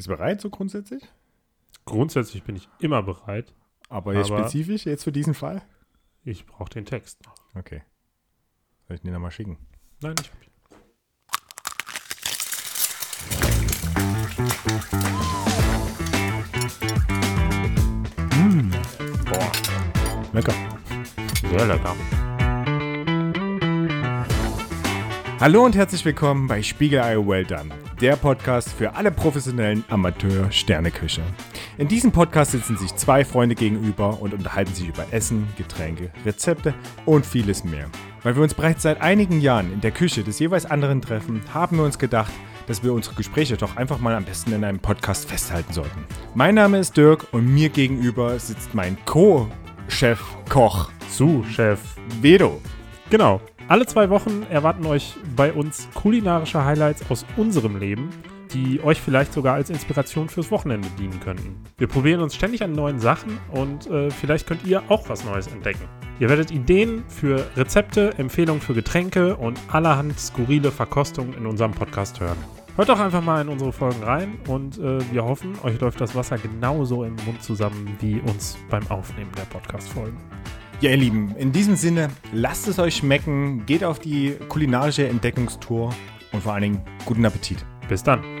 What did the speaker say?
Bist du bereit, so grundsätzlich? Grundsätzlich bin ich immer bereit. Aber jetzt Aber- spezifisch, jetzt für diesen Fall? Ich brauche den Text noch. Okay. Soll ich den nochmal schicken? Nein, ich hab ihn. Boah, Lecker. sehr lecker. Hallo und herzlich willkommen bei Spiegelei Well Done, der Podcast für alle professionellen Amateur-Sterneküche. In diesem Podcast sitzen sich zwei Freunde gegenüber und unterhalten sich über Essen, Getränke, Rezepte und vieles mehr. Weil wir uns bereits seit einigen Jahren in der Küche des jeweils anderen treffen, haben wir uns gedacht, dass wir unsere Gespräche doch einfach mal am besten in einem Podcast festhalten sollten. Mein Name ist Dirk und mir gegenüber sitzt mein Co-Chef Koch Zu, Chef. Vedo. Genau. Alle zwei Wochen erwarten euch bei uns kulinarische Highlights aus unserem Leben, die euch vielleicht sogar als Inspiration fürs Wochenende dienen könnten. Wir probieren uns ständig an neuen Sachen und äh, vielleicht könnt ihr auch was Neues entdecken. Ihr werdet Ideen für Rezepte, Empfehlungen für Getränke und allerhand skurrile Verkostungen in unserem Podcast hören. Hört doch einfach mal in unsere Folgen rein und äh, wir hoffen, euch läuft das Wasser genauso im Mund zusammen wie uns beim Aufnehmen der Podcast-Folgen. Ja, ihr Lieben, in diesem Sinne, lasst es euch schmecken, geht auf die kulinarische Entdeckungstour und vor allen Dingen guten Appetit. Bis dann!